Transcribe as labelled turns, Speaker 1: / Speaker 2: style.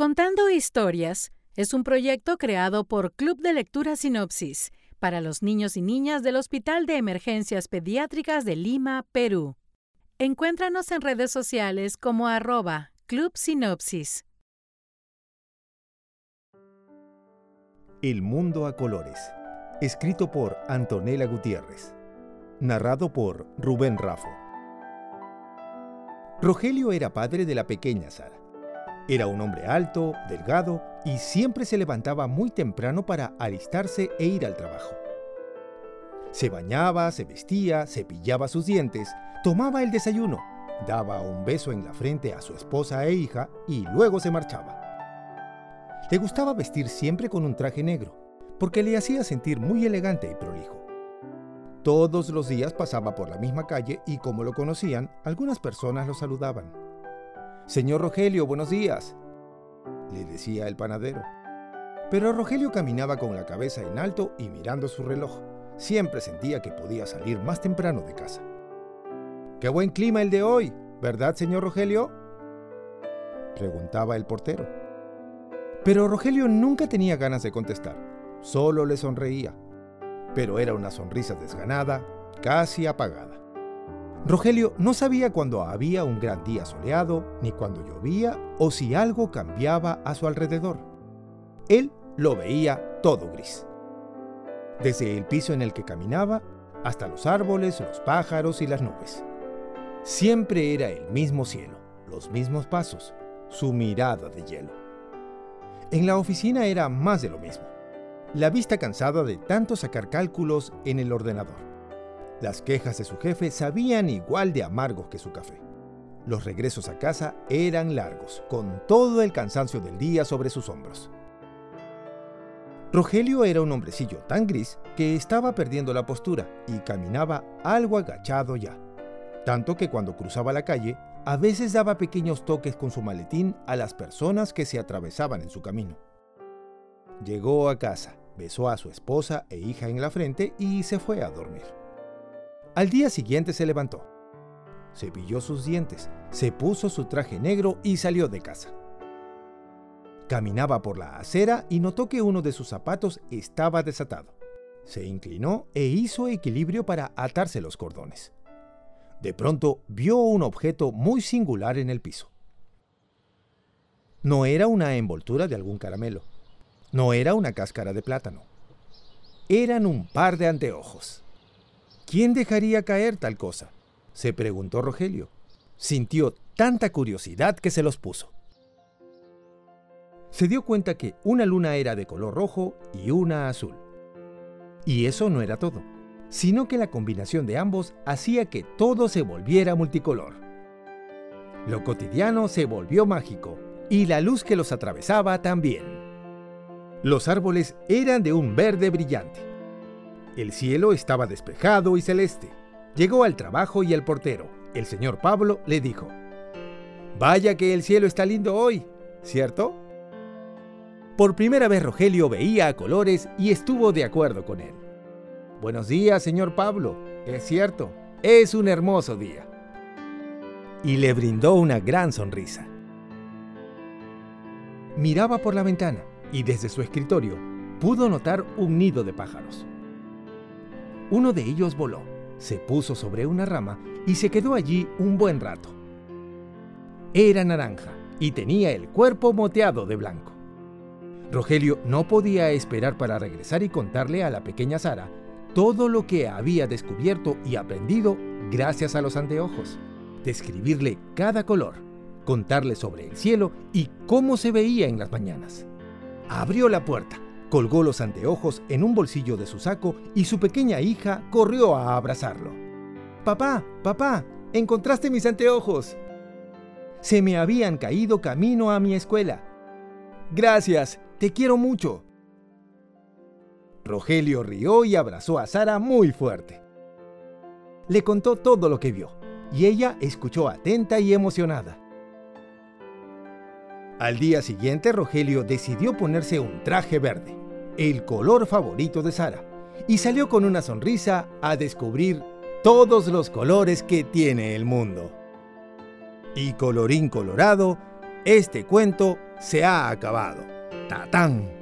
Speaker 1: Contando Historias es un proyecto creado por Club de Lectura Sinopsis para los niños y niñas del Hospital de Emergencias Pediátricas de Lima, Perú. Encuéntranos en redes sociales como arroba Club Sinopsis.
Speaker 2: El mundo a colores. Escrito por Antonella Gutiérrez. Narrado por Rubén Rafo. Rogelio era padre de la pequeña Sara. Era un hombre alto, delgado y siempre se levantaba muy temprano para alistarse e ir al trabajo. Se bañaba, se vestía, cepillaba sus dientes, tomaba el desayuno, daba un beso en la frente a su esposa e hija y luego se marchaba. Le gustaba vestir siempre con un traje negro, porque le hacía sentir muy elegante y prolijo. Todos los días pasaba por la misma calle y como lo conocían, algunas personas lo saludaban. Señor Rogelio, buenos días, le decía el panadero. Pero Rogelio caminaba con la cabeza en alto y mirando su reloj. Siempre sentía que podía salir más temprano de casa. ¡Qué buen clima el de hoy! ¿Verdad, señor Rogelio? preguntaba el portero. Pero Rogelio nunca tenía ganas de contestar, solo le sonreía. Pero era una sonrisa desganada, casi apagada. Rogelio no sabía cuando había un gran día soleado, ni cuando llovía o si algo cambiaba a su alrededor. Él lo veía todo gris. Desde el piso en el que caminaba hasta los árboles, los pájaros y las nubes. Siempre era el mismo cielo, los mismos pasos, su mirada de hielo. En la oficina era más de lo mismo. La vista cansada de tanto sacar cálculos en el ordenador las quejas de su jefe sabían igual de amargos que su café. Los regresos a casa eran largos, con todo el cansancio del día sobre sus hombros. Rogelio era un hombrecillo tan gris que estaba perdiendo la postura y caminaba algo agachado ya. Tanto que cuando cruzaba la calle, a veces daba pequeños toques con su maletín a las personas que se atravesaban en su camino. Llegó a casa, besó a su esposa e hija en la frente y se fue a dormir. Al día siguiente se levantó, cepilló sus dientes, se puso su traje negro y salió de casa. Caminaba por la acera y notó que uno de sus zapatos estaba desatado. Se inclinó e hizo equilibrio para atarse los cordones. De pronto vio un objeto muy singular en el piso. No era una envoltura de algún caramelo. No era una cáscara de plátano. Eran un par de anteojos. ¿Quién dejaría caer tal cosa? se preguntó Rogelio. Sintió tanta curiosidad que se los puso. Se dio cuenta que una luna era de color rojo y una azul. Y eso no era todo, sino que la combinación de ambos hacía que todo se volviera multicolor. Lo cotidiano se volvió mágico y la luz que los atravesaba también. Los árboles eran de un verde brillante el cielo estaba despejado y celeste. Llegó al trabajo y el portero, el señor Pablo, le dijo, Vaya que el cielo está lindo hoy, ¿cierto? Por primera vez Rogelio veía a colores y estuvo de acuerdo con él. Buenos días, señor Pablo. Es cierto, es un hermoso día. Y le brindó una gran sonrisa. Miraba por la ventana y desde su escritorio pudo notar un nido de pájaros. Uno de ellos voló, se puso sobre una rama y se quedó allí un buen rato. Era naranja y tenía el cuerpo moteado de blanco. Rogelio no podía esperar para regresar y contarle a la pequeña Sara todo lo que había descubierto y aprendido gracias a los anteojos, describirle cada color, contarle sobre el cielo y cómo se veía en las mañanas. Abrió la puerta Colgó los anteojos en un bolsillo de su saco y su pequeña hija corrió a abrazarlo. Papá, papá, encontraste mis anteojos. Se me habían caído camino a mi escuela. Gracias, te quiero mucho. Rogelio rió y abrazó a Sara muy fuerte. Le contó todo lo que vio, y ella escuchó atenta y emocionada. Al día siguiente, Rogelio decidió ponerse un traje verde el color favorito de Sara, y salió con una sonrisa a descubrir todos los colores que tiene el mundo. Y colorín colorado, Este cuento se ha acabado. ¡Tatán!